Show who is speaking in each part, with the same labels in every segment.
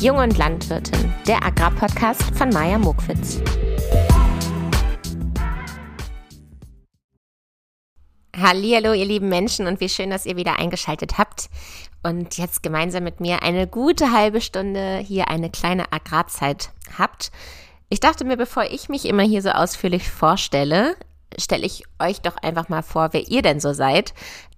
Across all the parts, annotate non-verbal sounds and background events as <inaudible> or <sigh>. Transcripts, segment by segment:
Speaker 1: Jung und Landwirtin, der Agrarpodcast von Maja Mokwitz. Hallo, ihr lieben Menschen und wie schön, dass ihr wieder eingeschaltet habt und jetzt gemeinsam mit mir eine gute halbe Stunde hier eine kleine Agrarzeit habt. Ich dachte mir, bevor ich mich immer hier so ausführlich vorstelle, stelle ich euch doch einfach mal vor, wer ihr denn so seid.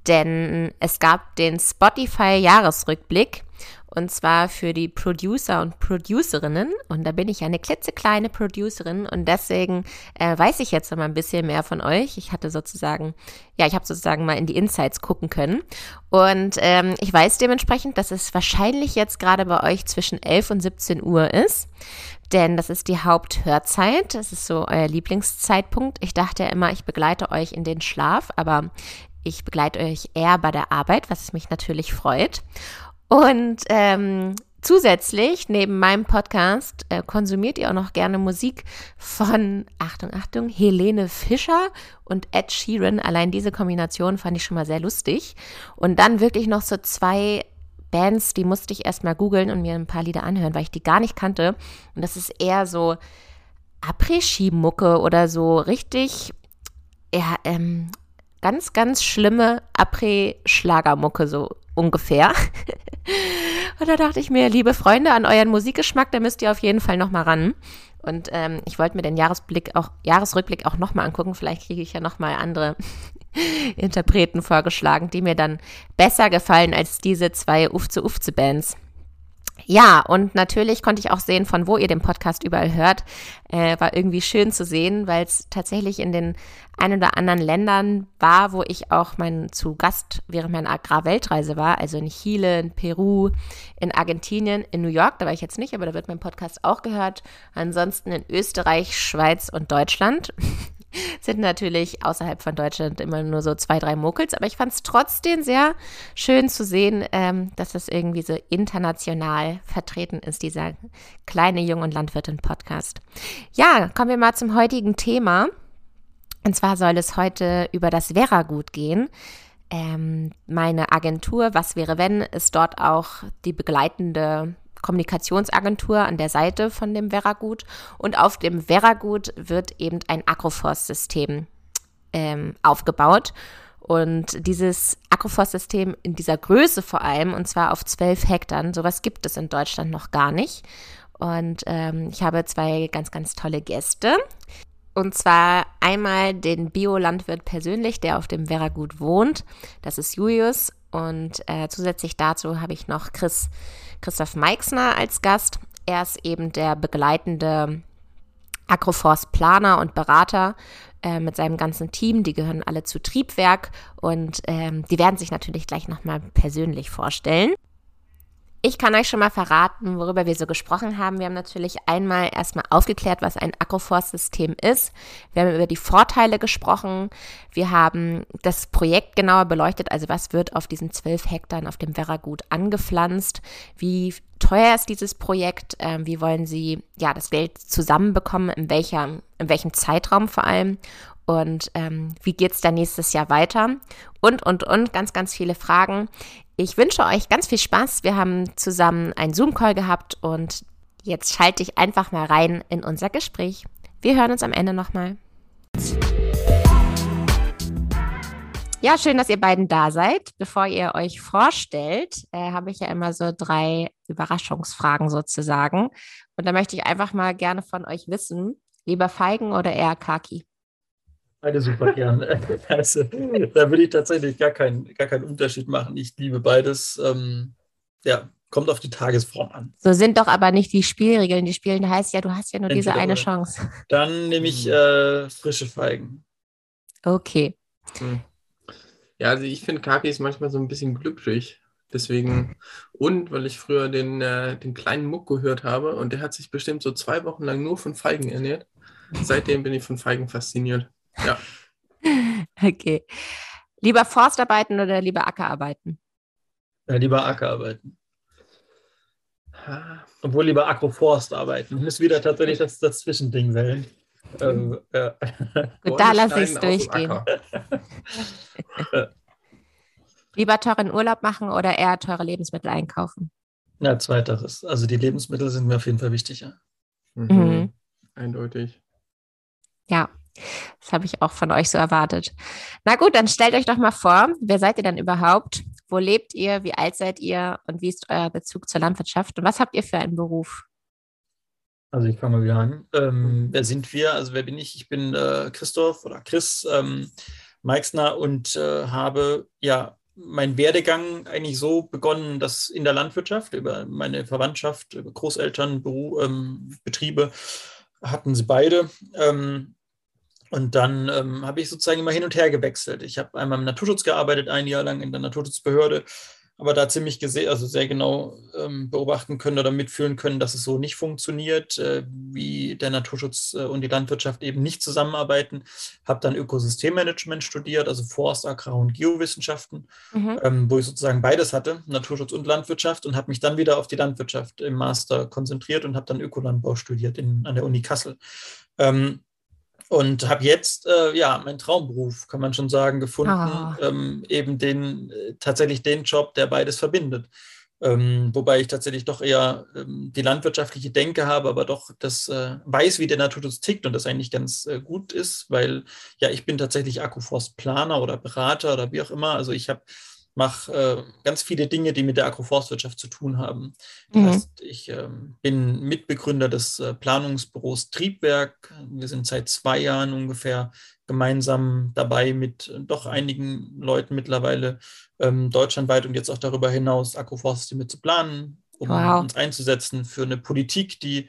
Speaker 1: Denn es gab den Spotify-Jahresrückblick und zwar für die Producer und Producerinnen. Und da bin ich ja eine klitzekleine Producerin und deswegen äh, weiß ich jetzt noch mal ein bisschen mehr von euch. Ich hatte sozusagen, ja, ich habe sozusagen mal in die Insights gucken können. Und ähm, ich weiß dementsprechend, dass es wahrscheinlich jetzt gerade bei euch zwischen 11 und 17 Uhr ist. Denn das ist die Haupthörzeit. Das ist so euer Lieblingszeitpunkt. Ich dachte ja immer, ich begleite euch in den Schlaf, aber ich begleite euch eher bei der Arbeit, was mich natürlich freut. Und ähm, zusätzlich, neben meinem Podcast, äh, konsumiert ihr auch noch gerne Musik von, Achtung, Achtung, Helene Fischer und Ed Sheeran. Allein diese Kombination fand ich schon mal sehr lustig. Und dann wirklich noch so zwei Bands, die musste ich erstmal googeln und mir ein paar Lieder anhören, weil ich die gar nicht kannte. Und das ist eher so Après-Ski-Mucke oder so richtig, ja, ähm, ganz, ganz schlimme Après-Schlagermucke, so ungefähr. <laughs> Und da dachte ich mir, liebe Freunde, an euren Musikgeschmack, da müsst ihr auf jeden Fall nochmal ran. Und ähm, ich wollte mir den Jahresblick auch, Jahresrückblick auch nochmal angucken. Vielleicht kriege ich ja nochmal andere <laughs> Interpreten vorgeschlagen, die mir dann besser gefallen als diese zwei Ufze-Ufze-Bands. Ja, und natürlich konnte ich auch sehen, von wo ihr den Podcast überall hört. Äh, war irgendwie schön zu sehen, weil es tatsächlich in den ein oder anderen Ländern war, wo ich auch mein zu Gast während meiner Agrarweltreise war, also in Chile, in Peru, in Argentinien, in New York, da war ich jetzt nicht, aber da wird mein Podcast auch gehört. Ansonsten in Österreich, Schweiz und Deutschland. <laughs> <laughs> sind natürlich außerhalb von Deutschland immer nur so zwei, drei Muckels, aber ich fand es trotzdem sehr schön zu sehen, ähm, dass das irgendwie so international vertreten ist, dieser kleine Jung- und Landwirtin-Podcast. Ja, kommen wir mal zum heutigen Thema. Und zwar soll es heute über das Vera-Gut gehen. Ähm, meine Agentur, was wäre wenn, ist dort auch die begleitende Kommunikationsagentur an der Seite von dem Veragut und auf dem Veragut wird eben ein Agroforst-System ähm, aufgebaut. Und dieses Agroforst-System in dieser Größe vor allem, und zwar auf zwölf Hektar, sowas gibt es in Deutschland noch gar nicht. Und ähm, ich habe zwei ganz, ganz tolle Gäste. Und zwar einmal den Biolandwirt persönlich, der auf dem Veragut wohnt. Das ist Julius. Und äh, zusätzlich dazu habe ich noch Chris Christoph Meixner als Gast. Er ist eben der begleitende Agroforce-Planer und Berater äh, mit seinem ganzen Team. Die gehören alle zu Triebwerk und ähm, die werden sich natürlich gleich nochmal persönlich vorstellen. Ich kann euch schon mal verraten, worüber wir so gesprochen haben. Wir haben natürlich einmal erstmal aufgeklärt, was ein Agroforce-System ist. Wir haben über die Vorteile gesprochen. Wir haben das Projekt genauer beleuchtet, also was wird auf diesen zwölf Hektar auf dem Werragut angepflanzt, wie teuer ist dieses Projekt, ähm, wie wollen Sie ja das Geld zusammenbekommen, in welcher, in welchem Zeitraum vor allem und ähm, wie geht es dann nächstes Jahr weiter und, und, und, ganz, ganz viele Fragen. Ich wünsche euch ganz viel Spaß. Wir haben zusammen einen Zoom-Call gehabt und jetzt schalte ich einfach mal rein in unser Gespräch. Wir hören uns am Ende nochmal. Ja, schön, dass ihr beiden da seid. Bevor ihr euch vorstellt, äh, habe ich ja immer so drei Überraschungsfragen sozusagen. Und da möchte ich einfach mal gerne von euch wissen, lieber Feigen oder eher Kaki?
Speaker 2: Beide super gern. <laughs> Also, da würde ich tatsächlich gar, kein, gar keinen Unterschied machen. Ich liebe beides. Ähm, ja, kommt auf die Tagesform an.
Speaker 1: So sind doch aber nicht die Spielregeln. Die Spielen heißt ja, du hast ja nur Entweder diese eine Chance.
Speaker 2: Dann nehme ich hm. äh, frische Feigen.
Speaker 1: Okay.
Speaker 3: Hm. Ja, also ich finde Kaki ist manchmal so ein bisschen glücklich. Deswegen, und weil ich früher den, äh, den kleinen Muck gehört habe und der hat sich bestimmt so zwei Wochen lang nur von Feigen ernährt. Seitdem bin ich von Feigen fasziniert. Ja. <laughs>
Speaker 1: okay. Lieber Forstarbeiten oder lieber Ackerarbeiten?
Speaker 2: Ja, lieber Ackerarbeiten. Obwohl lieber Agroforst arbeiten. Ich muss wieder tatsächlich das, das Zwischending wählen.
Speaker 1: Ähm, ja. <laughs> Gut, da lasse ich es durchgehen. <laughs> lieber teuren Urlaub machen oder eher teure Lebensmittel einkaufen?
Speaker 2: Na, zweiteres. Also die Lebensmittel sind mir auf jeden Fall wichtiger.
Speaker 3: Mhm.
Speaker 1: Mhm.
Speaker 3: Eindeutig.
Speaker 1: Ja, das habe ich auch von euch so erwartet. Na gut, dann stellt euch doch mal vor, wer seid ihr denn überhaupt? Wo lebt ihr? Wie alt seid ihr? Und wie ist euer Bezug zur Landwirtschaft? Und was habt ihr für einen Beruf?
Speaker 2: Also ich fange mal wieder an. Ähm, wer sind wir? Also wer bin ich? Ich bin äh, Christoph oder Chris ähm, Meixner und äh, habe ja meinen Werdegang eigentlich so begonnen, dass in der Landwirtschaft über meine Verwandtschaft, über Großeltern, Beru ähm, Betriebe hatten sie beide. Ähm, und dann ähm, habe ich sozusagen immer hin und her gewechselt. Ich habe einmal im Naturschutz gearbeitet, ein Jahr lang in der Naturschutzbehörde, aber da ziemlich gesehen, also sehr genau ähm, beobachten können oder mitfühlen können, dass es so nicht funktioniert, äh, wie der Naturschutz äh, und die Landwirtschaft eben nicht zusammenarbeiten. Habe dann Ökosystemmanagement studiert, also Forst, Agrar- und Geowissenschaften,
Speaker 1: Mhm.
Speaker 2: ähm, wo ich sozusagen beides hatte, Naturschutz und Landwirtschaft, und habe mich dann wieder auf die Landwirtschaft im Master konzentriert und habe dann Ökolandbau studiert in, an der Uni Kassel. Ähm, und habe jetzt äh, ja meinen Traumberuf, kann man schon sagen, gefunden,
Speaker 1: Ah.
Speaker 2: ähm, eben den äh, tatsächlich den Job, der beides verbindet. Ähm, wobei ich tatsächlich doch eher ähm, die landwirtschaftliche Denke habe, aber doch das äh, weiß, wie der Naturschutz tickt und das eigentlich ganz äh, gut ist, weil ja ich bin tatsächlich Akkuforstplaner oder Berater oder wie auch immer. Also ich habe mache äh, ganz viele Dinge, die mit der Agroforstwirtschaft zu tun haben. Das
Speaker 1: Mhm.
Speaker 2: heißt, ich ähm, bin Mitbegründer des äh, Planungsbüros Triebwerk. Wir sind seit zwei Jahren ungefähr gemeinsam dabei mit äh, doch einigen Leuten mittlerweile ähm, deutschlandweit und jetzt auch darüber hinaus Agroforstsysteme zu planen, um
Speaker 1: Wow.
Speaker 2: uns einzusetzen für eine Politik, die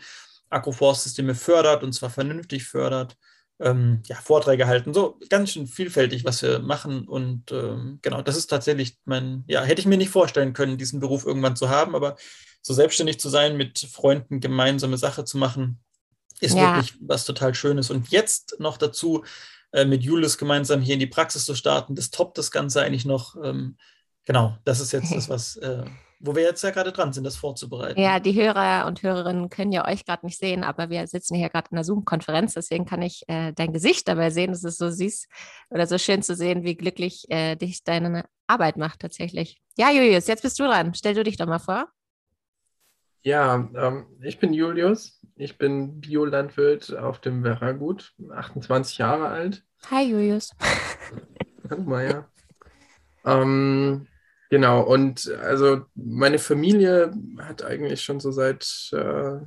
Speaker 2: Agroforstsysteme fördert und zwar vernünftig fördert. Ähm, ja, Vorträge halten, so ganz schön vielfältig, was wir machen. Und ähm, genau, das ist tatsächlich mein, ja, hätte ich mir nicht vorstellen können, diesen Beruf irgendwann zu haben, aber so selbstständig zu sein, mit Freunden gemeinsame Sache zu machen, ist
Speaker 1: Ja.
Speaker 2: wirklich was total Schönes. Und jetzt noch dazu, äh, mit Julius gemeinsam hier in die Praxis zu starten, das toppt das Ganze eigentlich noch. Ähm, genau, das ist jetzt <laughs> das, was, äh, wo wir jetzt ja gerade dran sind, das vorzubereiten.
Speaker 1: Ja, die Hörer und Hörerinnen können ja euch gerade nicht sehen, aber wir sitzen hier gerade in einer Zoom-Konferenz, deswegen kann ich äh, dein Gesicht dabei sehen. Es ist so süß oder so schön zu sehen, wie glücklich äh, dich deine Arbeit macht tatsächlich. Ja, Julius, jetzt bist du dran. Stell du dich doch mal vor.
Speaker 3: Ja, ähm, ich bin Julius. Ich bin Biolandwirt auf dem Werragut, 28 Jahre alt.
Speaker 1: Hi, Julius.
Speaker 3: Hallo Maja. Ähm, genau, und also meine Familie hat eigentlich schon so seit, äh,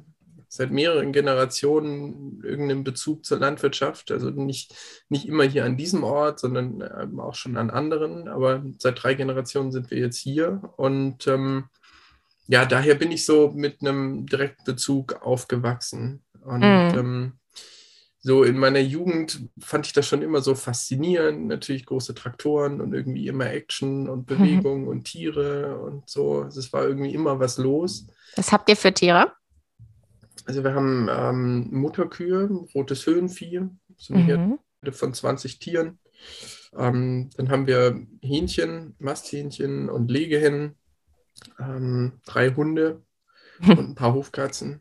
Speaker 3: seit mehreren Generationen irgendeinen Bezug zur Landwirtschaft. Also nicht, nicht immer hier an diesem Ort, sondern ähm, auch schon an anderen. Aber seit drei Generationen sind wir jetzt hier. Und ähm, ja, daher bin ich so mit einem direkten Bezug aufgewachsen. Und
Speaker 1: Mhm.
Speaker 3: ähm, so in meiner Jugend fand ich das schon immer so faszinierend. Natürlich große Traktoren und irgendwie immer Action und Bewegung und Tiere und so. Also es war irgendwie immer was los.
Speaker 1: Was habt ihr für Tiere?
Speaker 3: Also wir haben ähm, Mutterkühe, rotes Höhenvieh, so eine
Speaker 1: Mhm.
Speaker 3: Herde von 20 Tieren. Ähm, dann haben wir Hähnchen, Masthähnchen und Legehennen, ähm, drei Hunde <laughs> und ein paar Hofkatzen.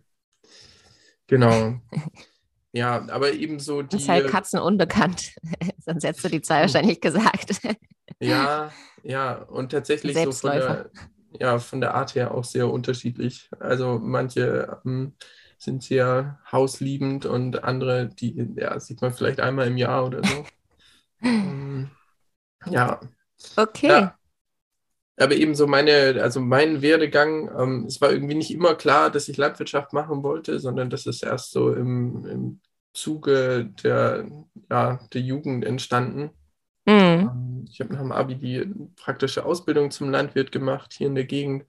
Speaker 3: Genau. <laughs> Ja, aber eben so die.
Speaker 1: Ist halt Katzen unbekannt. <laughs> Sonst hättest du die zwei wahrscheinlich gesagt. <laughs>
Speaker 3: Ja, ja, und tatsächlich so von der, ja, von der Art her auch sehr unterschiedlich. Also manche ähm, sind sehr hausliebend und andere, die ja, sieht man vielleicht einmal im Jahr oder so. <laughs> Ähm, ja,
Speaker 1: Okay.
Speaker 3: ja. Aber eben so meine, also mein Werdegang, ähm, es war irgendwie nicht immer klar, dass ich Landwirtschaft machen wollte, sondern das ist erst so im, im Zuge der, ja, der Jugend entstanden.
Speaker 1: Mhm.
Speaker 3: Ähm, Ich habe nach dem Abi die praktische Ausbildung zum Landwirt gemacht hier in der Gegend.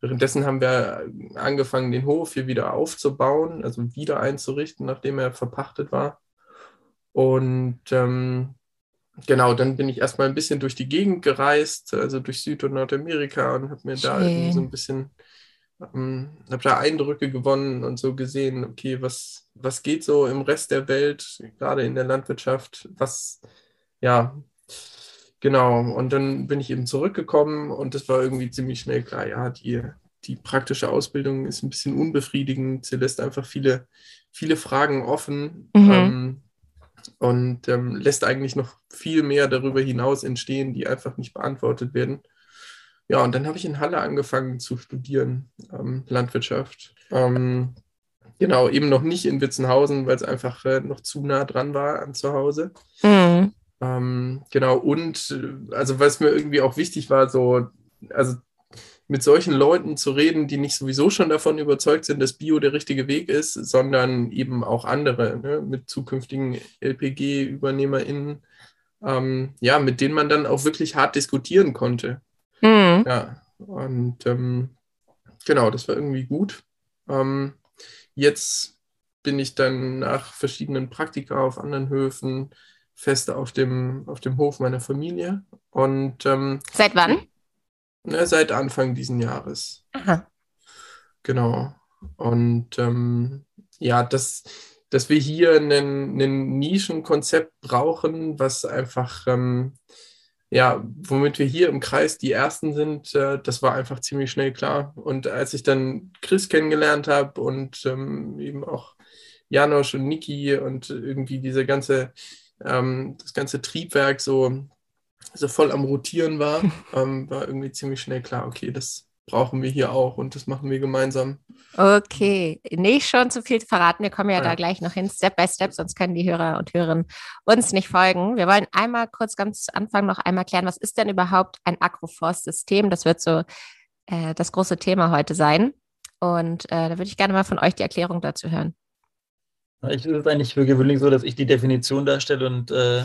Speaker 3: Währenddessen haben wir angefangen, den Hof hier wieder aufzubauen, also wieder einzurichten, nachdem er verpachtet war. Und ähm, genau, dann bin ich erstmal ein bisschen durch die Gegend gereist, also durch Süd- und Nordamerika und habe mir da irgendwie so
Speaker 1: Schön.
Speaker 3: ein bisschen, ähm, habe da Eindrücke gewonnen und so gesehen, okay, was, was geht so im Rest der Welt, gerade in der Landwirtschaft, was, ja, genau. Und dann bin ich eben zurückgekommen und das war irgendwie ziemlich schnell klar, ja, die, die praktische Ausbildung ist ein bisschen unbefriedigend. Sie lässt einfach viele, viele Fragen offen
Speaker 1: Mhm.
Speaker 3: ähm, und ähm, lässt eigentlich noch viel mehr darüber hinaus entstehen, die einfach nicht beantwortet werden. ja, und dann habe ich in Halle angefangen zu studieren, ähm, Landwirtschaft. Ähm, genau, eben noch nicht in Witzenhausen, weil es einfach äh, noch zu nah dran war an zu Hause. Mhm. Ähm, genau, und äh, also was mir irgendwie auch wichtig war, so, also mit solchen Leuten zu reden, die nicht sowieso schon davon überzeugt sind, dass Bio der richtige Weg ist, sondern eben auch andere, ne, mit zukünftigen LPG-UbernehmerInnen, ähm, ja, mit denen man dann auch wirklich hart diskutieren konnte. Mhm. Ja, und ähm, genau, das war irgendwie gut. Ähm, jetzt bin ich dann nach verschiedenen Praktika auf anderen Höfen fest auf dem, auf dem Hof meiner Familie. Und ähm,
Speaker 1: seit wann?
Speaker 3: Ne, seit Anfang diesen Jahres. Aha. Genau. Und ähm, ja, dass, dass wir hier ein Nischenkonzept brauchen, was einfach, ähm, ja, womit wir hier im Kreis die Ersten sind, äh, das war einfach ziemlich schnell klar. Und als ich dann Chris kennengelernt habe und ähm, eben auch Janosch und Niki und irgendwie diese ganze, ähm, das ganze Triebwerk so so voll am Rotieren war, <laughs> ähm, war irgendwie ziemlich schnell klar, okay, das brauchen wir hier auch und das machen wir gemeinsam.
Speaker 1: Okay, nicht schon zu viel verraten. Wir kommen ja, ja, da gleich noch hin, Step by Step, sonst können die Hörer und Hörerinnen uns nicht folgen. Wir wollen einmal kurz ganz zu Anfang noch einmal klären, was ist denn überhaupt ein Agroforst-System? Das wird so äh, das große Thema heute sein. Und äh, da würde ich gerne mal von euch die Erklärung dazu hören.
Speaker 2: Ich ist eigentlich für gewöhnlich so, dass ich die Definition darstelle und äh,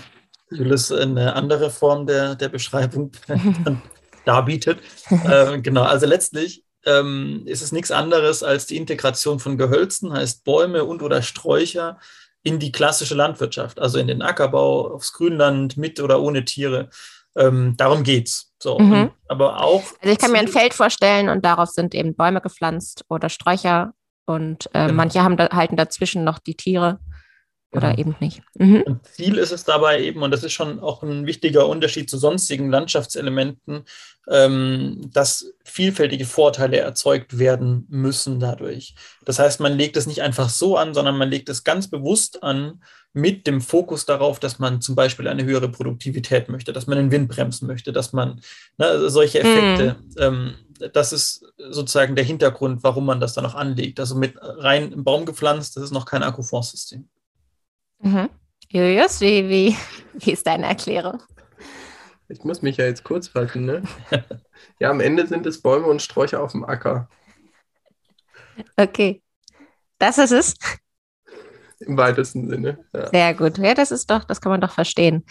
Speaker 2: Julius eine andere Form der, der Beschreibung <laughs> darbietet. äh, genau, also letztlich ähm, ist es nichts anderes als die Integration von Gehölzen, heißt Bäume und oder Sträucher in die klassische Landwirtschaft, also in den Ackerbau, aufs Grünland, mit oder ohne Tiere. Ähm, darum geht's. So, mhm. aber auch.
Speaker 1: Also ich kann mir ein Feld vorstellen und darauf sind eben Bäume gepflanzt oder Sträucher und äh, genau. manche haben da, halten dazwischen noch die Tiere. Oder eben nicht.
Speaker 2: Mhm. Und Ziel ist es dabei eben, und das ist schon auch ein wichtiger Unterschied zu sonstigen Landschaftselementen, ähm, dass vielfältige Vorteile erzeugt werden müssen dadurch. Das heißt, man legt es nicht einfach so an, sondern man legt es ganz bewusst an mit dem Fokus darauf, dass man zum Beispiel eine höhere Produktivität möchte, dass man den Wind bremsen möchte, dass man ne, solche Effekte, mhm. ähm, das ist sozusagen der Hintergrund, warum man das dann noch anlegt. Also mit rein im Baum gepflanzt, das ist noch kein Akkuforce-System.
Speaker 1: Mhm. Julius, wie, wie, wie ist deine Erklärung?
Speaker 3: Ich muss mich ja jetzt kurz fassen, ne? ja, am Ende sind es Bäume und Sträucher auf dem Acker.
Speaker 1: Okay. Das ist es.
Speaker 3: Im weitesten Sinne.
Speaker 1: Ja. Sehr gut. Ja, das ist doch, das kann man doch verstehen.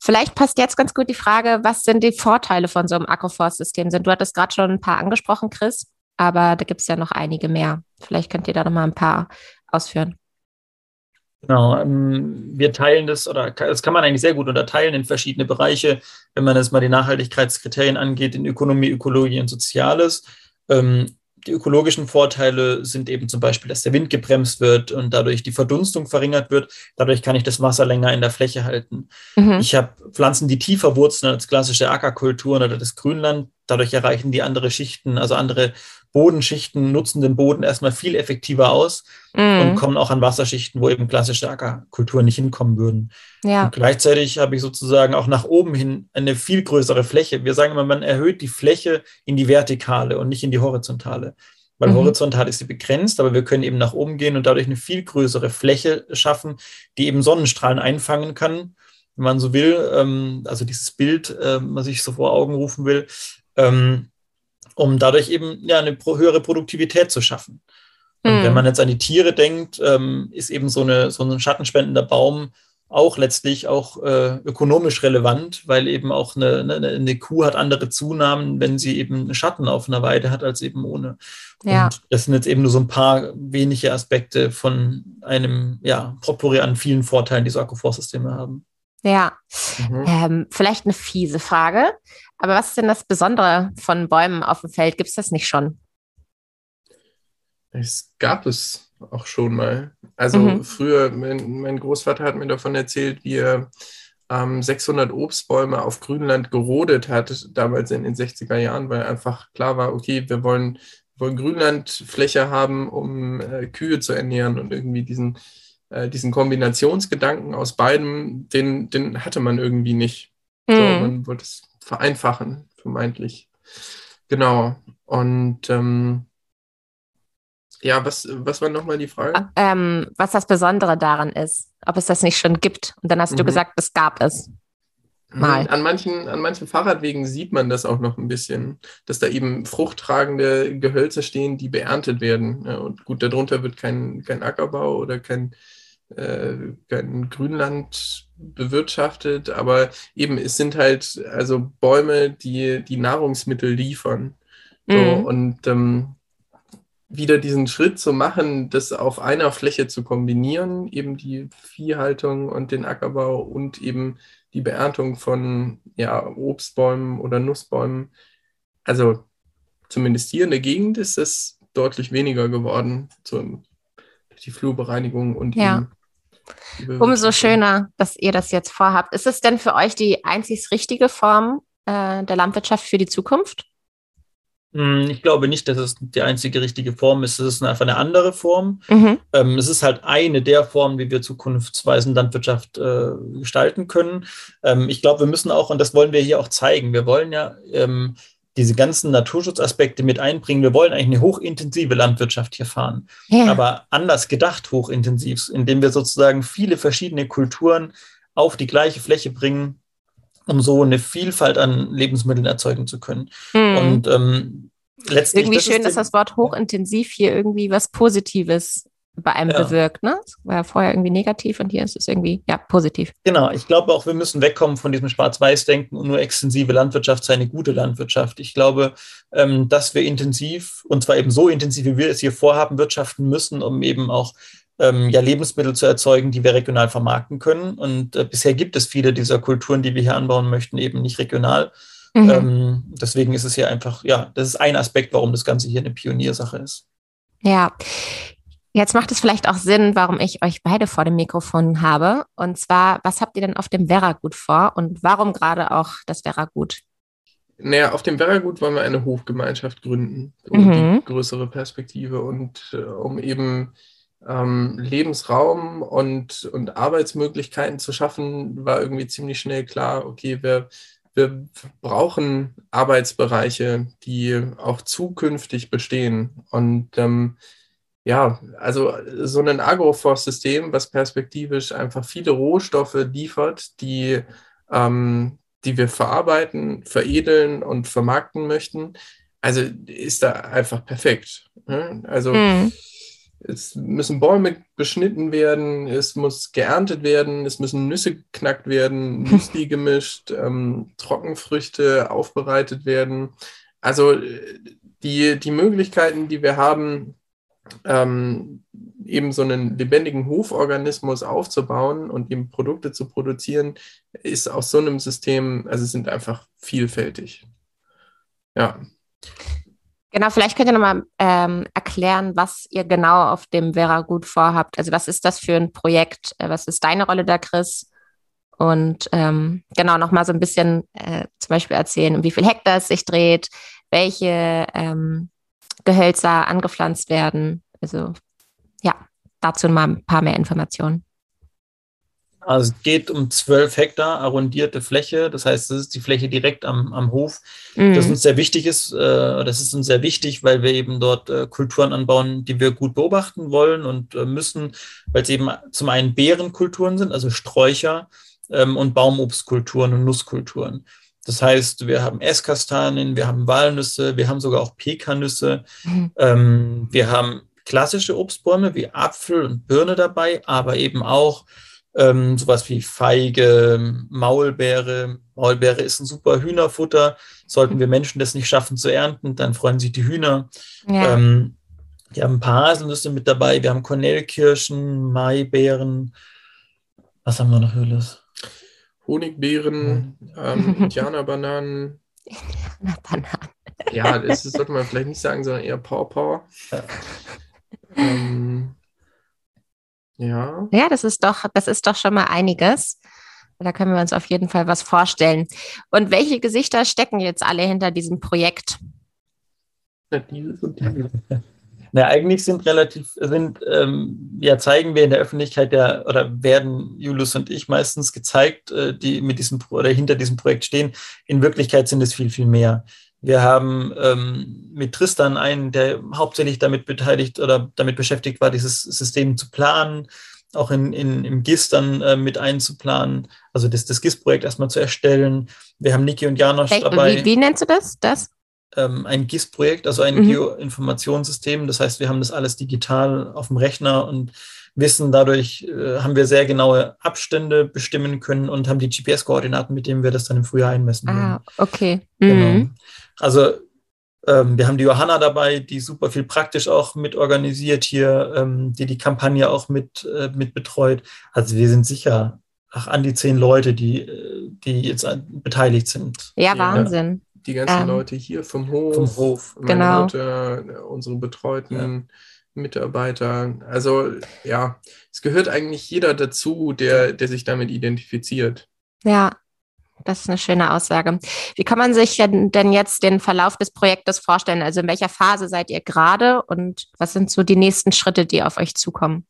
Speaker 1: Vielleicht passt jetzt ganz gut die Frage, was sind die Vorteile von so einem Agroforst-System Du hattest gerade schon ein paar angesprochen, Chris, aber da gibt es ja noch einige mehr. Vielleicht könnt ihr da noch mal ein paar ausführen.
Speaker 2: Genau, ähm, wir teilen das oder das kann man eigentlich sehr gut unterteilen in verschiedene Bereiche, wenn man jetzt mal die Nachhaltigkeitskriterien angeht, in Ökonomie, Ökologie und Soziales. Ähm, die ökologischen Vorteile sind eben zum Beispiel, dass der Wind gebremst wird und dadurch die Verdunstung verringert wird. Dadurch kann ich das Wasser länger in der Fläche halten. Mhm. Ich habe Pflanzen, die tiefer wurzeln als klassische Ackerkulturen oder das Grünland. Dadurch erreichen die andere Schichten, also andere Bodenschichten nutzen den Boden erstmal viel effektiver aus mm. und kommen auch an Wasserschichten, wo eben klassische Ackerkulturen nicht hinkommen würden. Ja. Und gleichzeitig habe ich sozusagen auch nach oben hin eine viel größere Fläche. Wir sagen immer, man erhöht die Fläche in die Vertikale und nicht in die horizontale. Weil mhm. horizontal ist sie begrenzt, aber wir können eben nach oben gehen und dadurch eine viel größere Fläche schaffen, die eben Sonnenstrahlen einfangen kann, wenn man so will. Ähm, also dieses Bild, ähm, was ich so vor Augen rufen will. Um dadurch eben ja, eine höhere Produktivität zu schaffen. Und mhm. wenn man jetzt an die Tiere denkt, ähm, ist eben so, eine, so ein schattenspendender Baum auch letztlich auch äh, ökonomisch relevant, weil eben auch eine, eine, eine, Kuh hat andere Zunahmen, wenn sie eben Schatten auf einer Weide hat, als eben ohne. Ja. Und das sind jetzt eben nur so ein paar wenige Aspekte von einem ja, Potpourri an vielen Vorteilen, die so Akkuforstsysteme haben.
Speaker 1: Ja, mhm. ähm, vielleicht eine fiese Frage, aber was ist denn das Besondere von Bäumen auf dem Feld? Gibt es das nicht schon?
Speaker 3: Es gab es auch schon mal. Also mhm. früher, mein, mein, Großvater hat mir davon erzählt, wie er ähm, 600 Obstbäume auf Grünland gerodet hat, damals in den 60er Jahren, weil einfach klar war, okay, wir wollen, wollen Grünlandfläche haben, um äh, Kühe zu ernähren und irgendwie diesen äh, diesen Kombinationsgedanken aus beidem, den, den hatte man irgendwie nicht. Mhm. So, man wollte es vereinfachen, vermeintlich. Genau. Und ähm, ja, was, was war nochmal die Frage?
Speaker 1: Ähm, was das Besondere daran ist, ob es das nicht schon gibt. Und dann hast du
Speaker 3: Mhm.
Speaker 1: gesagt, es gab es. Mal.
Speaker 3: An manchen, an manchen Fahrradwegen sieht man das auch noch ein bisschen, dass da eben fruchttragende Gehölze stehen, die beerntet werden. Und gut, darunter wird kein, kein Ackerbau oder kein Grünland bewirtschaftet, aber eben es sind halt also Bäume, die die Nahrungsmittel liefern. So,
Speaker 1: Mhm.
Speaker 3: und ähm, wieder diesen Schritt zu machen, das auf einer Fläche zu kombinieren, eben die Viehhaltung und den Ackerbau und eben die Beerntung von ja, Obstbäumen oder Nussbäumen. Also zumindest hier in der Gegend ist es deutlich weniger geworden so, durch die Flurbereinigung und
Speaker 1: Ja. Umso schöner, dass ihr das jetzt vorhabt. Ist es denn für euch die einzig richtige Form äh, der Landwirtschaft für die Zukunft?
Speaker 2: Hm, Ich glaube nicht, dass es die einzige richtige Form ist. Es ist einfach eine andere Form.
Speaker 1: Mhm.
Speaker 2: Ähm, es ist halt eine der Formen, wie wir zukunftsweisen Landwirtschaft äh, gestalten können. Ähm, ich glaube, wir müssen auch, und das wollen wir hier auch zeigen, wir wollen ja ähm, diese ganzen Naturschutzaspekte mit einbringen. Wir wollen eigentlich eine hochintensive Landwirtschaft hier fahren,
Speaker 1: Ja.
Speaker 2: aber anders gedacht hochintensiv, indem wir sozusagen viele verschiedene Kulturen auf die gleiche Fläche bringen, um so eine Vielfalt an Lebensmitteln erzeugen zu können.
Speaker 1: Mhm.
Speaker 2: Und ähm, letztlich
Speaker 1: irgendwie
Speaker 2: das ist
Speaker 1: schön, dass das Wort hochintensiv hier irgendwie was Positives bei einem
Speaker 2: Ja.
Speaker 1: bewirkt. Ne? Es war ja vorher irgendwie negativ und hier ist es irgendwie ja positiv.
Speaker 2: Genau, ich glaube auch, wir müssen wegkommen von diesem Schwarz-Weiß-Denken und nur extensive Landwirtschaft sei eine gute Landwirtschaft. Ich glaube, ähm, dass wir intensiv, und zwar eben so intensiv, wie wir es hier vorhaben, wirtschaften müssen, um eben auch ähm, ja, Lebensmittel zu erzeugen, die wir regional vermarkten können. Und äh, bisher gibt es viele dieser Kulturen, die wir hier anbauen möchten, eben nicht regional.
Speaker 1: Mhm.
Speaker 2: Ähm, deswegen ist es hier einfach, ja, das ist ein Aspekt, warum das Ganze hier eine Pioniersache ist.
Speaker 1: Ja. Jetzt macht es vielleicht auch Sinn, warum ich euch beide vor dem Mikrofon habe. Und zwar, was habt ihr denn auf dem Werragut vor und warum gerade auch das Werragut?
Speaker 3: Naja, auf dem Werragut wollen wir eine Hofgemeinschaft gründen, um
Speaker 1: Mhm.
Speaker 3: die größere Perspektive und äh, um eben ähm, Lebensraum und, und Arbeitsmöglichkeiten zu schaffen, war irgendwie ziemlich schnell klar, okay, wir, wir brauchen Arbeitsbereiche, die auch zukünftig bestehen. Und ähm, ja, also so ein Agroforstsystem, was perspektivisch einfach viele Rohstoffe liefert, die, ähm, die wir verarbeiten, veredeln und vermarkten möchten, also ist da einfach perfekt. Ne? Also
Speaker 1: Mhm.
Speaker 3: es müssen Bäume beschnitten werden, es muss geerntet werden, es müssen Nüsse geknackt werden, <laughs> Müsli gemischt, ähm, Trockenfrüchte aufbereitet werden. Also äh, die, die Möglichkeiten, die wir haben, ähm, eben so einen lebendigen Hoforganismus aufzubauen und eben Produkte zu produzieren, ist aus so einem System, also sind einfach vielfältig. Ja.
Speaker 1: Genau, vielleicht könnt ihr nochmal ähm, erklären, was ihr genau auf dem Vera-Gut vorhabt. Also was ist das für ein Projekt? Äh, Was ist deine Rolle da, Chris? Und ähm, genau, nochmal so ein bisschen äh, zum Beispiel erzählen, um wie viel Hektar es sich dreht, welche ähm, Gehölzer angepflanzt werden. Also ja, dazu mal ein paar mehr Informationen.
Speaker 2: Also es geht um 12 Hektar arrondierte Fläche. Das heißt, das ist die Fläche direkt am, am Hof. Das
Speaker 1: Mhm.
Speaker 2: uns sehr wichtig ist. Äh, das ist uns sehr wichtig, weil wir eben dort äh, Kulturen anbauen, die wir gut beobachten wollen und äh, müssen, weil es eben zum einen Beerenkulturen sind, also Sträucher ähm, und Baumobstkulturen und Nusskulturen. Das heißt, wir haben Esskastanien, wir haben Walnüsse, wir haben sogar auch Pekannüsse,
Speaker 1: Mhm.
Speaker 2: ähm, wir haben klassische Obstbäume wie Apfel und Birne dabei, aber eben auch ähm, sowas wie Feige, Maulbeere. Maulbeere ist ein super Hühnerfutter. Sollten wir Menschen das nicht schaffen zu ernten, dann freuen sich die Hühner.
Speaker 1: Ja.
Speaker 2: Ähm, wir haben ein paar Haselnüsse mit dabei. Wir haben Kornellkirschen, Maibeeren. Was haben wir noch, Hülles?
Speaker 3: Honigbeeren, ähm, <laughs> Indianerbananen.
Speaker 1: Na, Bananen.
Speaker 3: Ja, das sollte man vielleicht nicht sagen, sondern eher Pawpaw.
Speaker 2: Ja.
Speaker 3: Ähm, ja.
Speaker 1: Ja, das ist doch, das ist doch schon mal einiges. Da können wir uns auf jeden Fall was vorstellen. Und welche Gesichter stecken jetzt alle hinter diesem Projekt?
Speaker 3: Ja, Dieses und dieses. <laughs>
Speaker 2: Na, eigentlich sind relativ, sind, ähm, ja, zeigen wir in der Öffentlichkeit ja, oder werden Julius und ich meistens gezeigt, äh, die mit diesem oder hinter diesem Projekt stehen. In Wirklichkeit sind es viel, viel mehr. Wir haben ähm, mit Tristan einen, der hauptsächlich damit beteiligt oder damit beschäftigt war, dieses System zu planen, auch in, in, im GIS dann äh, mit einzuplanen, also das, das GIS-Projekt erstmal zu erstellen. Wir haben Niki und Janosch
Speaker 1: Hey,
Speaker 2: dabei.
Speaker 1: Wie, wie nennst du das? Das?
Speaker 2: Ähm, ein GIS-Projekt, also ein
Speaker 1: Mhm.
Speaker 2: Geoinformationssystem. Das heißt, wir haben das alles digital auf dem Rechner und wissen dadurch, äh, haben wir sehr genaue Abstände bestimmen können und haben die GPS-Koordinaten, mit denen wir das dann im Frühjahr einmessen
Speaker 1: Ah, okay.
Speaker 2: Genau.
Speaker 1: Mhm.
Speaker 2: Also ähm, wir haben die Johanna dabei, die super viel praktisch auch mit organisiert hier, ähm, die die Kampagne auch mit, äh, mit betreut. Also wir sind sicher ach, an die zehn Leute, die, äh, die jetzt beteiligt sind.
Speaker 1: Ja,
Speaker 3: Ja. Die ganzen
Speaker 1: Ähm,
Speaker 3: Leute hier vom Hof,
Speaker 2: Vom Hof.
Speaker 3: meine
Speaker 1: Genau.
Speaker 3: Mutter, unsere betreuten Mitarbeiter. Also ja, es gehört eigentlich jeder dazu, der, der sich damit identifiziert.
Speaker 1: Ja, das ist eine schöne Aussage. Wie kann man sich denn, denn jetzt den Verlauf des Projektes vorstellen? Also in welcher Phase seid ihr gerade und was sind so die nächsten Schritte, die auf euch zukommen?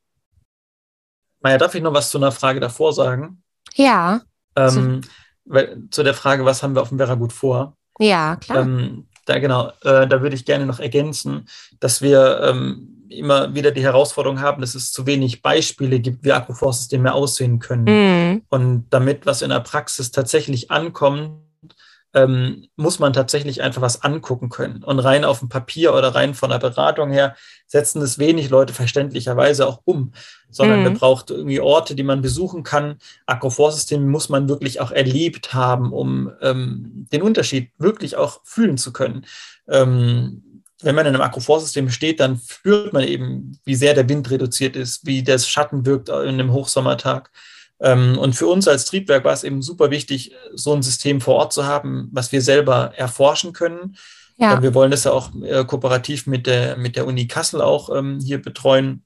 Speaker 2: Maja, darf ich noch was zu einer Frage davor sagen?
Speaker 1: Ja,
Speaker 2: Ähm, weil, zu der Frage, was haben wir auf dem Werra gut vor?
Speaker 1: Ja, klar.
Speaker 2: Ähm, da genau, äh, da würde ich gerne noch ergänzen, dass wir ähm, immer wieder die Herausforderung haben, dass es zu wenig Beispiele gibt, wie Agroforstsysteme aussehen können.
Speaker 1: Mhm.
Speaker 2: Und damit was in der Praxis tatsächlich ankommt, ähm, muss man tatsächlich einfach was angucken können. Und rein auf dem Papier oder rein von der Beratung her setzen es wenig Leute verständlicherweise auch um, sondern
Speaker 1: Mhm.
Speaker 2: man braucht irgendwie Orte, die man besuchen kann. Agroforstsysteme muss man wirklich auch erlebt haben, um ähm, den Unterschied wirklich auch fühlen zu können. Ähm, wenn man in einem Agroforstsystem steht, dann spürt man eben, wie sehr der Wind reduziert ist, wie der Schatten wirkt in einem Hochsommertag. Ähm, und für uns als Triebwerk war es eben super wichtig, so ein System vor Ort zu haben, was wir selber erforschen können.
Speaker 1: Ja,
Speaker 2: Wir wollen das ja auch äh, kooperativ mit der, mit der Uni Kassel auch ähm, hier betreuen.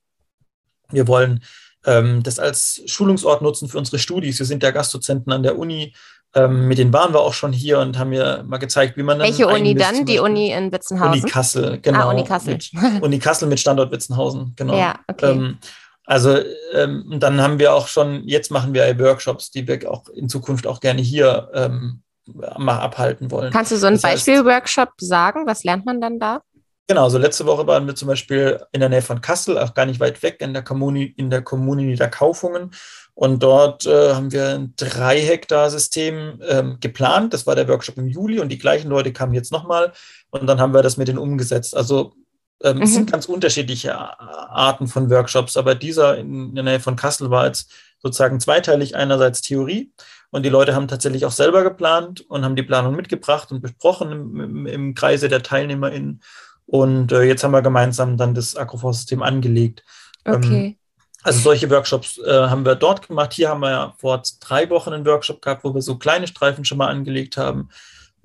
Speaker 2: Wir wollen ähm, das als Schulungsort nutzen für unsere Studis. Wir sind ja Gastdozenten an der Uni. Mit denen waren wir auch schon hier und haben mir mal gezeigt, wie man dann
Speaker 1: welche Uni dann? Die. Uni in Witzenhausen?
Speaker 2: Uni Kassel, genau.
Speaker 1: Ah, Uni Kassel.
Speaker 2: Mit, Uni Kassel mit Standort Witzenhausen, genau.
Speaker 1: Ja, okay.
Speaker 2: Ähm, also ähm, dann haben wir auch schon, jetzt machen wir Workshops, die wir auch in Zukunft auch gerne hier ähm, mal abhalten wollen.
Speaker 1: Kannst du so ein Beispielworkshop sagen? Was lernt man dann da?
Speaker 2: Genau, so letzte Woche waren wir zum Beispiel in der Nähe von Kassel, auch gar nicht weit weg, in der Kommune, in der Kommune Niederkaufungen. Und dort äh, haben wir ein drei Hektar System ähm, geplant. Das war der Workshop im Juli und die gleichen Leute kamen jetzt nochmal und dann haben wir das mit denen umgesetzt. Also ähm, es
Speaker 1: Mhm.
Speaker 2: sind ganz unterschiedliche A- Arten von Workshops, aber dieser in der Nähe von Kassel war jetzt sozusagen zweiteilig. Einerseits Theorie und die Leute haben tatsächlich auch selber geplant und haben die Planung mitgebracht und besprochen im, im, im Kreise der TeilnehmerInnen. Und äh, jetzt haben wir gemeinsam dann das Agroforstsystem angelegt.
Speaker 1: Okay.
Speaker 2: Also solche Workshops äh, haben wir dort gemacht. Hier haben wir ja vor drei Wochen einen Workshop gehabt, wo wir so kleine Streifen schon mal angelegt haben.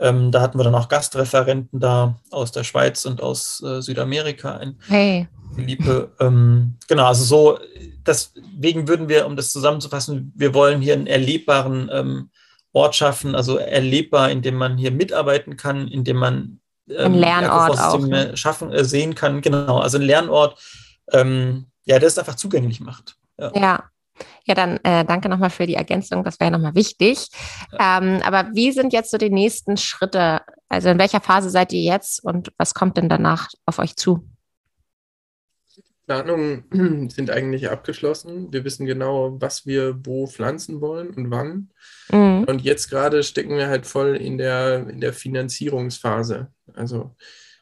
Speaker 2: Ähm, da hatten wir dann auch Gastreferenten da aus der Schweiz und aus äh, Südamerika. Ein
Speaker 1: Hey.
Speaker 2: Liebe, ähm, genau, also so, deswegen würden wir, um das zusammenzufassen, wir wollen hier einen erlebbaren ähm, Ort schaffen, also erlebbar, in dem man hier mitarbeiten kann, in dem man
Speaker 1: Ein Lernort auch,
Speaker 2: schaffen, äh, sehen kann, genau, also ein Lernort, ähm, ja, der es einfach zugänglich macht. Ja.
Speaker 1: Ja. Ja, dann äh, danke nochmal für die Ergänzung. Das wäre nochmal wichtig. Ähm, aber wie sind jetzt so die nächsten Schritte? Also in welcher Phase seid ihr jetzt und was kommt denn danach auf euch zu?
Speaker 3: Planungen <clears throat> sind eigentlich abgeschlossen. Wir wissen genau, was wir wo pflanzen wollen und wann.
Speaker 1: Mhm.
Speaker 3: Und jetzt gerade stecken wir halt voll in der, in der Finanzierungsphase. Also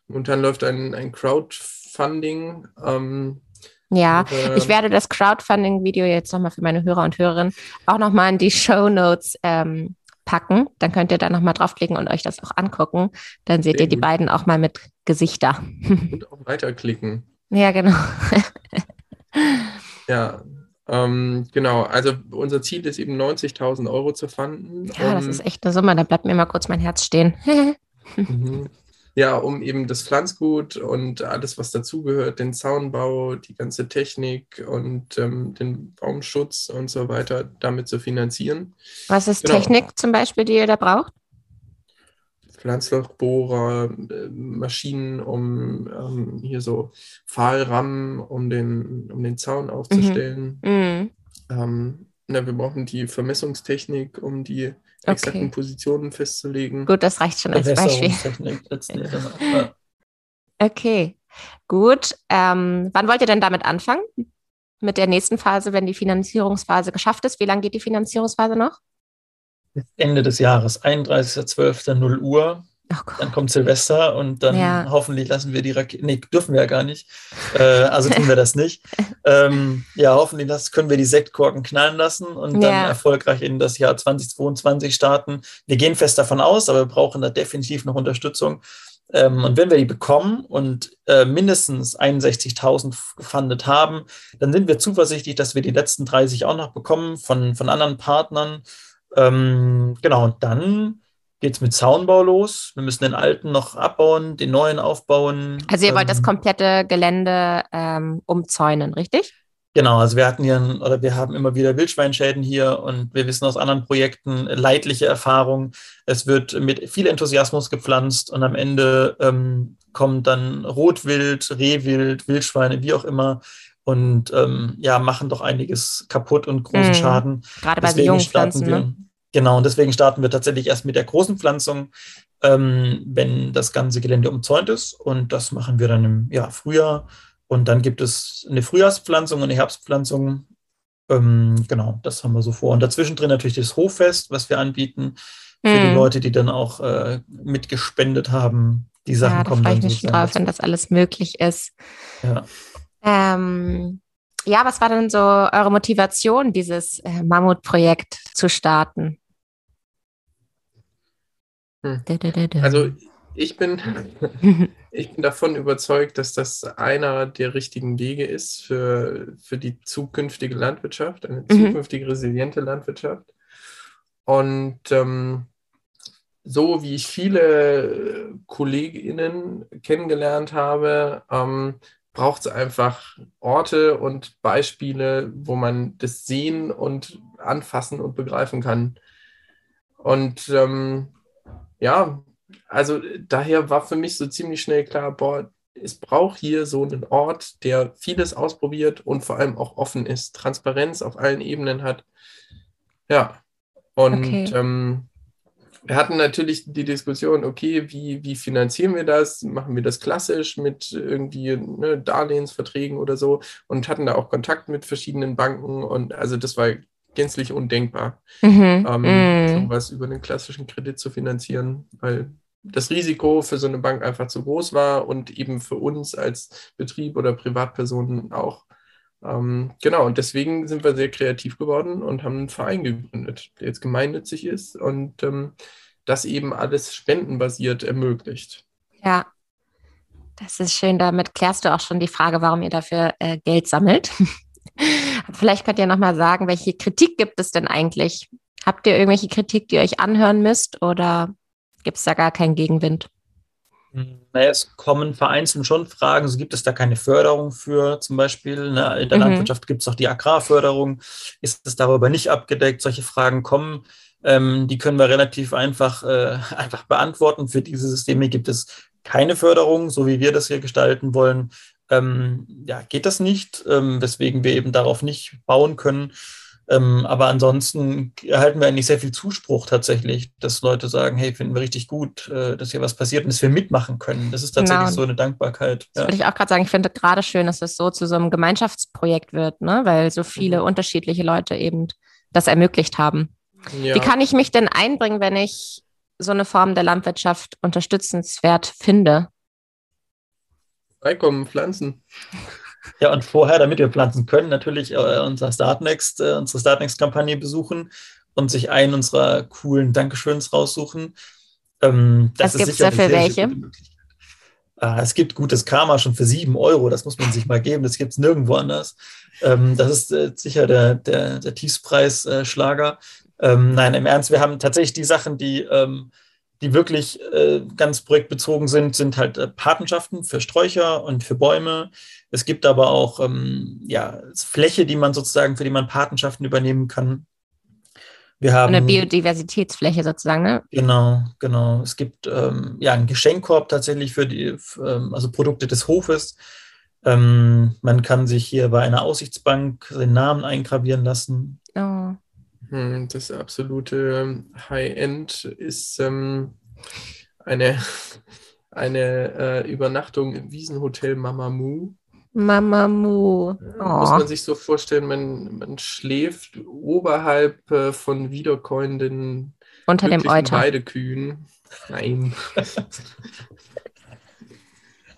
Speaker 3: momentan läuft ein, ein Crowdfunding. Ähm,
Speaker 1: Ja,
Speaker 3: äh,
Speaker 1: ich werde das Crowdfunding-Video jetzt nochmal für meine Hörer und Hörerinnen auch nochmal in die Show Notes ähm, packen. Dann könnt ihr da nochmal draufklicken und euch das auch angucken. Dann seht ihr die
Speaker 3: gut.
Speaker 1: beiden auch mal mit Gesichter. <laughs>
Speaker 3: und auch weiterklicken.
Speaker 1: ja, genau.
Speaker 3: Ja, ähm, genau. Also unser Ziel ist eben 90.000 Euro zu fanden.
Speaker 1: Ja, das ist echt eine Summe. Da bleibt mir mal kurz mein Herz stehen. <laughs>
Speaker 3: Mhm. Ja, um eben das Pflanzgut und alles, was dazugehört, den Zaunbau, die ganze Technik und ähm, den Baumschutz und so weiter damit zu finanzieren.
Speaker 1: Was ist
Speaker 3: Genau.
Speaker 1: Technik zum Beispiel, die ihr da braucht?
Speaker 3: Pflanzlochbohrer, äh, Maschinen, um ähm, hier so Pfahlrammen, um den, um den Zaun aufzustellen.
Speaker 1: Mhm.
Speaker 3: Ähm, Na, wir brauchen die Vermessungstechnik, um die exakten
Speaker 1: Okay.
Speaker 3: Positionen festzulegen.
Speaker 1: Gut, das reicht schon als Beispiel. Okay, gut. Ähm, wann wollt ihr denn damit anfangen? Mit der nächsten Phase, wenn die Finanzierungsphase geschafft ist? Wie lange geht die Finanzierungsphase noch?
Speaker 2: Bis Ende des Jahres, 31.12.0 Uhr.
Speaker 1: Oh
Speaker 2: Dann kommt Silvester und dann
Speaker 1: Ja.
Speaker 2: hoffentlich lassen wir die Rakete. Nee, dürfen wir ja gar nicht. Äh, also tun wir das nicht. <laughs> ähm, ja, hoffentlich das, können wir die Sektkorken knallen lassen und dann
Speaker 1: Ja.
Speaker 2: erfolgreich in das Jahr 2022 starten. Wir gehen fest davon aus, aber wir brauchen da definitiv noch Unterstützung. Ähm, und wenn wir die bekommen und äh, mindestens 61.000 gefundet haben, dann sind wir zuversichtlich, dass wir die letzten 30 auch noch bekommen von, von anderen Partnern. Ähm, genau, und dann geht es mit Zaunbau los. Wir müssen den alten noch abbauen, den neuen aufbauen.
Speaker 1: Also ihr wollt das
Speaker 2: Ähm,
Speaker 1: komplette Gelände ähm, umzäunen, richtig?
Speaker 2: Genau, also wir hatten hier ein, oder wir haben immer wieder Wildschweinschäden hier und wir wissen aus anderen Projekten leidliche Erfahrungen. Es wird mit viel Enthusiasmus gepflanzt und am Ende ähm, kommt dann Rotwild, Rehwild, Wildschweine, wie auch immer und ähm, ja, machen doch einiges kaputt und großen
Speaker 1: Mhm.
Speaker 2: Schaden.
Speaker 1: Gerade bei
Speaker 2: Deswegen
Speaker 1: jungen
Speaker 2: starten
Speaker 1: Pflanzen,
Speaker 2: wir,
Speaker 1: ne?
Speaker 2: Genau, und deswegen starten wir tatsächlich erst mit der großen Pflanzung, ähm, wenn das ganze Gelände umzäunt ist. Und das machen wir dann im ja, Frühjahr. Und dann gibt es eine Frühjahrspflanzung und eine Herbstpflanzung. Ähm, genau, das haben wir so vor. Und dazwischen drin natürlich das Hoffest, was wir anbieten für die
Speaker 1: Hm.
Speaker 2: Leute, die dann auch äh, mitgespendet haben. Die Sachen
Speaker 1: Ja, da
Speaker 2: kommen
Speaker 1: freue ich mich schon drauf, wenn das alles möglich ist.
Speaker 2: Ja.
Speaker 1: Ähm, ja, was war denn so eure Motivation, dieses äh, Mammutprojekt zu starten?
Speaker 3: Hm. Also ich bin, <laughs> ich bin davon überzeugt, dass das einer der richtigen Wege ist für, für die zukünftige Landwirtschaft, eine zukünftige resiliente Landwirtschaft. Und ähm, so wie ich viele KollegInnen kennengelernt habe, ähm, braucht es einfach Orte und Beispiele, wo man das sehen und anfassen und begreifen kann. Und ähm, ja, also daher war für mich so ziemlich schnell klar, boah, es braucht hier so einen Ort, der vieles ausprobiert und vor allem auch offen ist, Transparenz auf allen Ebenen hat. Ja, und
Speaker 1: Okay.
Speaker 3: ähm, wir hatten natürlich die Diskussion, okay, wie, wie finanzieren wir das? Machen wir das klassisch mit irgendwie ne, Darlehensverträgen oder so und hatten da auch Kontakt mit verschiedenen Banken und also das war gänzlich undenkbar
Speaker 1: Mhm.
Speaker 3: ähm,
Speaker 1: Mhm.
Speaker 3: sowas über einen klassischen Kredit zu finanzieren, weil das Risiko für so eine Bank einfach zu groß war und eben für uns als Betrieb oder Privatpersonen auch. Ähm, genau, und deswegen sind wir sehr kreativ geworden und haben einen Verein gegründet, der jetzt gemeinnützig ist und ähm, das eben alles spendenbasiert ermöglicht.
Speaker 1: Ja, das ist schön. Damit klärst du auch schon die Frage, warum ihr dafür äh, Geld sammelt. <laughs> Vielleicht könnt ihr nochmal sagen, welche Kritik gibt es denn eigentlich? Habt ihr irgendwelche Kritik, die ihr euch anhören müsst oder gibt es da gar keinen Gegenwind?
Speaker 2: Naja, es kommen vereinzelt schon Fragen. So gibt es da keine Förderung für zum Beispiel. Ne? In der
Speaker 1: Mhm.
Speaker 2: Landwirtschaft gibt es auch die Agrarförderung. Ist es darüber nicht abgedeckt? Solche Fragen kommen. Ähm, die können wir relativ einfach, äh, <laughs> einfach beantworten. Für diese Systeme gibt es keine Förderung, so wie wir das hier gestalten wollen. Ähm, ja, geht das nicht, ähm, weswegen wir eben darauf nicht bauen können. Ähm, aber ansonsten erhalten wir eigentlich sehr viel Zuspruch tatsächlich, dass Leute sagen, hey, finden wir richtig gut, äh, dass hier was passiert und dass wir mitmachen können. Das ist tatsächlich
Speaker 1: Genau.
Speaker 2: so eine Dankbarkeit.
Speaker 1: Das
Speaker 2: Ja.
Speaker 1: würde ich auch gerade sagen. Ich finde gerade schön, dass es so zu so einem Gemeinschaftsprojekt wird, ne? weil so viele
Speaker 2: Mhm.
Speaker 1: unterschiedliche Leute eben das ermöglicht haben.
Speaker 3: Ja.
Speaker 1: Wie kann ich mich denn einbringen, wenn ich so eine Form der Landwirtschaft unterstützenswert finde?
Speaker 3: Freikommen, Pflanzen.
Speaker 2: Ja, und vorher, damit wir pflanzen können, natürlich äh, unser Startnext, äh, unsere Startnext-Kampagne besuchen und sich einen unserer coolen Dankeschöns raussuchen. Ähm, das
Speaker 1: Was
Speaker 2: ist
Speaker 1: gibt's
Speaker 2: sicher
Speaker 1: da für welche?
Speaker 2: Ah, es gibt gutes Karma schon für sieben Euro, das muss man sich mal geben, das gibt es nirgendwo anders. Ähm, das ist äh, sicher der, der, der Tiefspreis-Schlager. ähm, nein, im Ernst, wir haben tatsächlich die Sachen, die, ähm, die wirklich äh, ganz projektbezogen sind, sind halt äh, Patenschaften für Sträucher und für Bäume. Es gibt aber auch ähm, ja, Fläche, die man sozusagen, für die man Patenschaften übernehmen kann. Wir haben
Speaker 1: Eine Biodiversitätsfläche sozusagen, ne?
Speaker 2: Genau, genau. Es gibt ähm, ja einen Geschenkkorb tatsächlich für die, f- ähm, also Produkte des Hofes. Ähm, man kann sich hier bei einer Aussichtsbank den Namen eingravieren lassen.
Speaker 1: Oh.
Speaker 3: Hm, Das absolute High-End ist ähm, eine, <laughs> eine äh, Übernachtung im Wiesenhotel Mamamoo.
Speaker 1: Mamamoo.
Speaker 3: Muss
Speaker 1: Oh.
Speaker 3: man sich so vorstellen, man, man schläft oberhalb äh, von wiederkäuenden
Speaker 1: Unter dem Euter.
Speaker 3: Weidekühen. Nein. <laughs>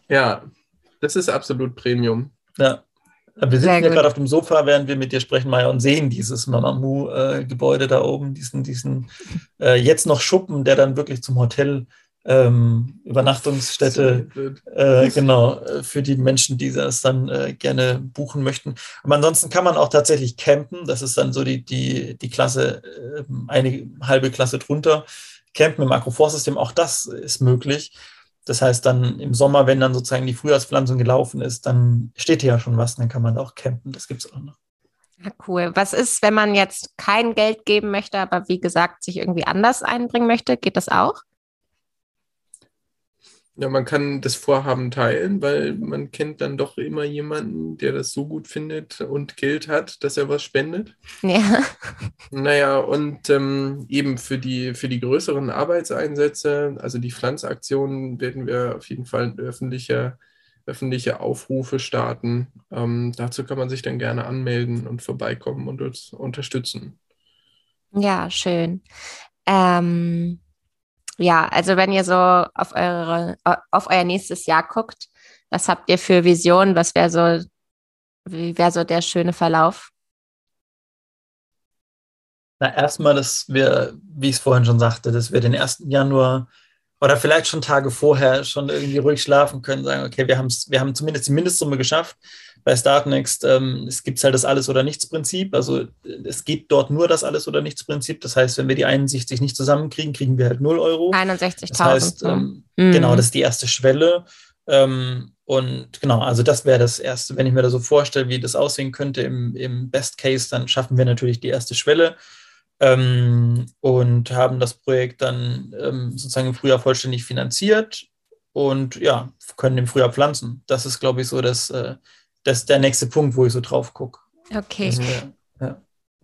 Speaker 3: ja, das ist absolut Premium.
Speaker 2: Ja. Wir sitzen
Speaker 1: Sehr
Speaker 2: ja gerade auf dem Sofa, während wir mit dir sprechen, Maya, und sehen dieses Mamamoo-Gebäude da oben, diesen, diesen äh, jetzt noch Schuppen, der dann wirklich zum Hotel ähm, Übernachtungsstätte
Speaker 3: wird.
Speaker 2: äh, genau, äh, für die Menschen, die das dann äh, gerne buchen möchten. Aber ansonsten kann man auch tatsächlich campen. Das ist dann so die, die, die Klasse, äh, eine halbe Klasse drunter. Campen im Agroforstsystem, auch das ist möglich. Das heißt, dann im Sommer, wenn dann sozusagen die Frühjahrspflanzung gelaufen ist, dann steht hier ja schon was, dann kann man da auch campen. Das gibt es auch noch.
Speaker 1: Ja, cool. Was ist, wenn man jetzt kein Geld geben möchte, aber wie gesagt, sich irgendwie anders einbringen möchte? Geht das auch?
Speaker 3: Ja, man kann das Vorhaben teilen, weil man kennt dann doch immer jemanden, der das so gut findet und Geld hat, dass er was spendet.
Speaker 1: Ja.
Speaker 3: Naja, und ähm, eben für die, für die größeren Arbeitseinsätze, also die Pflanzaktionen, werden wir auf jeden Fall öffentliche, öffentliche Aufrufe starten. Ähm, dazu kann man sich dann gerne anmelden und vorbeikommen und uns unterstützen.
Speaker 1: Ja, schön. Ähm, ja, also wenn ihr so auf eure, auf euer nächstes Jahr guckt, was habt ihr für Visionen? Was wäre so, wie wäre so der schöne Verlauf?
Speaker 2: Na, erstmal, dass wir, wie ich es vorhin schon sagte, dass wir den 1. Januar oder vielleicht schon Tage vorher schon irgendwie ruhig schlafen können, sagen, okay, wir, haben's, wir haben zumindest die Mindestsumme geschafft. Bei Startnext ähm, es gibt halt das Alles- oder Nichts-Prinzip. Also es geht dort nur das Alles- oder Nichts-Prinzip. Das heißt, wenn wir die 61 nicht zusammenkriegen, kriegen wir halt 0 Euro.
Speaker 1: 61.000.
Speaker 2: Das heißt, ähm,
Speaker 1: Mhm.
Speaker 2: genau, das ist die erste Schwelle. Ähm, und genau, also das wäre das Erste. Wenn ich mir da so vorstelle, wie das aussehen könnte im, im Best Case, dann schaffen wir natürlich die erste Schwelle ähm, und haben das Projekt dann ähm, sozusagen im Frühjahr vollständig finanziert und ja, können im Frühjahr pflanzen. Das ist, glaube ich, so das, äh, das der nächste Punkt, wo ich so drauf gucke.
Speaker 1: okay.
Speaker 3: Mhm.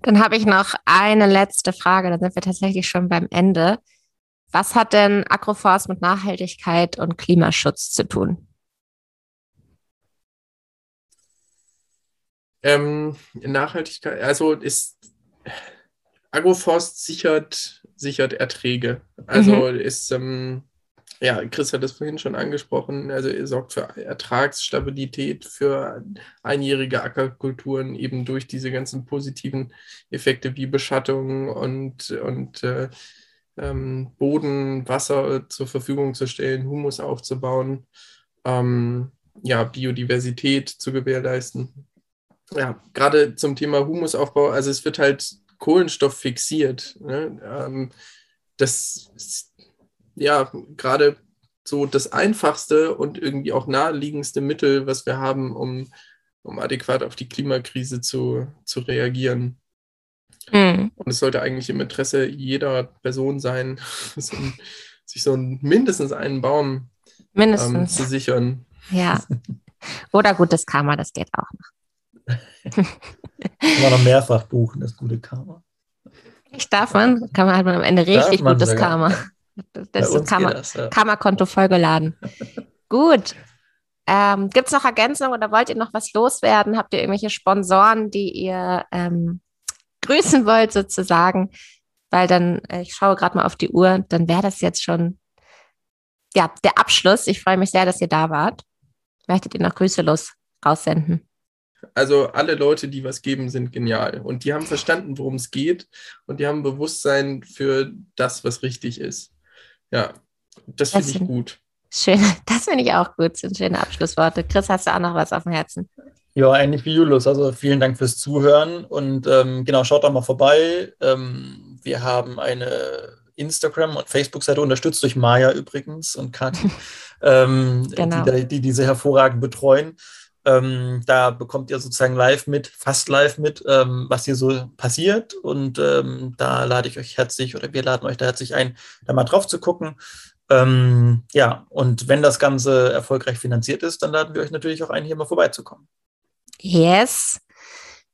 Speaker 1: Dann habe ich noch eine letzte Frage, dann sind wir tatsächlich schon beim Ende. Was hat denn Agroforst mit Nachhaltigkeit und Klimaschutz zu tun?
Speaker 3: Ähm, Nachhaltigkeit, also ist Agroforst sichert, sichert Erträge. Also ist, ähm, ja, Chris hat das vorhin schon angesprochen, also er sorgt für Ertragsstabilität für einjährige Ackerkulturen eben durch diese ganzen positiven Effekte wie Beschattung und, und äh, ähm, Boden, Wasser zur Verfügung zu stellen, Humus aufzubauen, ähm, ja, Biodiversität zu gewährleisten. Ja, gerade zum Thema Humusaufbau, also es wird halt Kohlenstoff fixiert. Ne? Ähm, das ist ja gerade so das einfachste und irgendwie auch naheliegendste Mittel, was wir haben, um, um adäquat auf die Klimakrise zu, zu reagieren.
Speaker 1: Hm.
Speaker 3: Und es sollte eigentlich im Interesse jeder Person sein, <laughs> sich so ein, mindestens einen Baum ähm,
Speaker 1: Mindestens.
Speaker 3: zu sichern.
Speaker 1: Ja. <laughs> Oder gutes Karma, das geht auch noch.
Speaker 2: Kann man noch mehrfach buchen, das gute Karma.
Speaker 1: Ich darf man, kann man, hat man am Ende richtig gutes
Speaker 2: sogar.
Speaker 1: Karma. Das ist Karma,
Speaker 2: das, ja.
Speaker 1: Karma-Konto vollgeladen. <laughs> Gut. Ähm, Gibt es noch Ergänzungen oder wollt ihr noch was loswerden? Habt ihr irgendwelche Sponsoren, die ihr ähm, grüßen wollt, sozusagen? Weil dann, äh, ich schaue gerade mal auf die Uhr, dann wäre das jetzt schon ja, der Abschluss. Ich freue mich sehr, dass ihr da wart. Möchtet ihr noch Grüße los raussenden?
Speaker 3: Also alle Leute, die was geben, sind genial. Und die haben verstanden, worum es geht. Und die haben Bewusstsein für das, was richtig ist. Ja, das finde ich gut.
Speaker 1: Schön, <laughs> das finde ich auch gut. Das sind schöne Abschlussworte. Chris, hast du auch noch was auf dem Herzen?
Speaker 2: Ja, ähnlich wie Julius. Also vielen Dank fürs Zuhören und ähm, genau, schaut doch mal vorbei. Ähm, wir haben eine Instagram- und Facebook-Seite unterstützt durch Maya übrigens und Kathi, <laughs> ähm,
Speaker 1: Genau.
Speaker 2: die, die diese hervorragend betreuen. Ähm, da bekommt ihr sozusagen live mit, fast live mit, ähm, was hier so passiert. Und ähm, da lade ich euch herzlich oder wir laden euch da herzlich ein, da mal drauf zu gucken. Ähm, ja, und wenn das Ganze erfolgreich finanziert ist, dann laden wir euch natürlich auch ein, hier mal vorbeizukommen.
Speaker 1: Yes.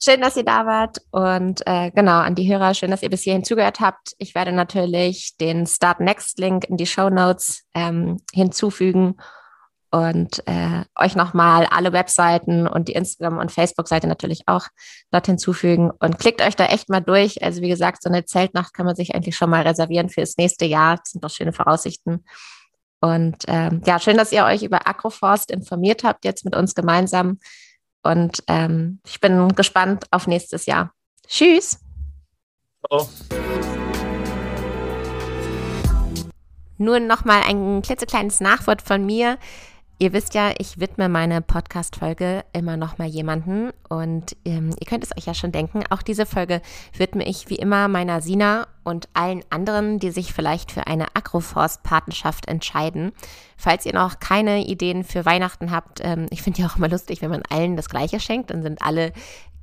Speaker 1: Schön, dass ihr da wart. Und äh, genau, an die Hörer, schön, dass ihr bis hierhin zugehört habt. Ich werde natürlich den Start Next Link in die Show Notes ähm, hinzufügen und äh, euch nochmal alle Webseiten und die Instagram- und Facebook-Seite natürlich auch dort hinzufügen. Und klickt euch da echt mal durch. Also wie gesagt, so eine Zeltnacht kann man sich eigentlich schon mal reservieren für das nächste Jahr. Das sind doch schöne Voraussichten. Und ähm, ja, schön, dass ihr euch über Agroforst informiert habt, jetzt mit uns gemeinsam. Und ähm, ich bin gespannt auf nächstes Jahr. Tschüss. Ciao. Nur noch mal ein klitzekleines Nachwort von mir. Ihr wisst ja, ich widme meine Podcast-Folge immer noch mal jemanden und ähm, ihr könnt es euch ja schon denken, auch diese Folge widme ich wie immer meiner Sina und allen anderen, die sich vielleicht für eine Agroforst-Patenschaft entscheiden. Falls ihr noch keine Ideen für Weihnachten habt, ähm, ich finde ja auch immer lustig, wenn man allen das Gleiche schenkt, dann sind alle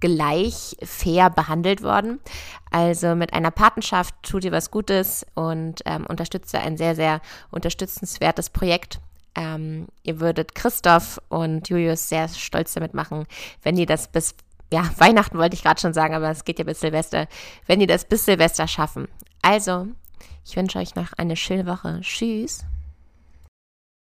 Speaker 1: gleich fair behandelt worden. Also mit einer Patenschaft tut ihr was Gutes und ähm, unterstützt ein sehr, sehr unterstützenswertes Projekt. Ähm, ihr würdet Christoph und Julius sehr stolz damit machen, wenn die das bis, ja, <laughs> Weihnachten wollte ich gerade schon sagen, aber es geht ja bis Silvester, wenn die das bis Silvester schaffen. Also, ich wünsche euch noch eine schöne Woche. Tschüss.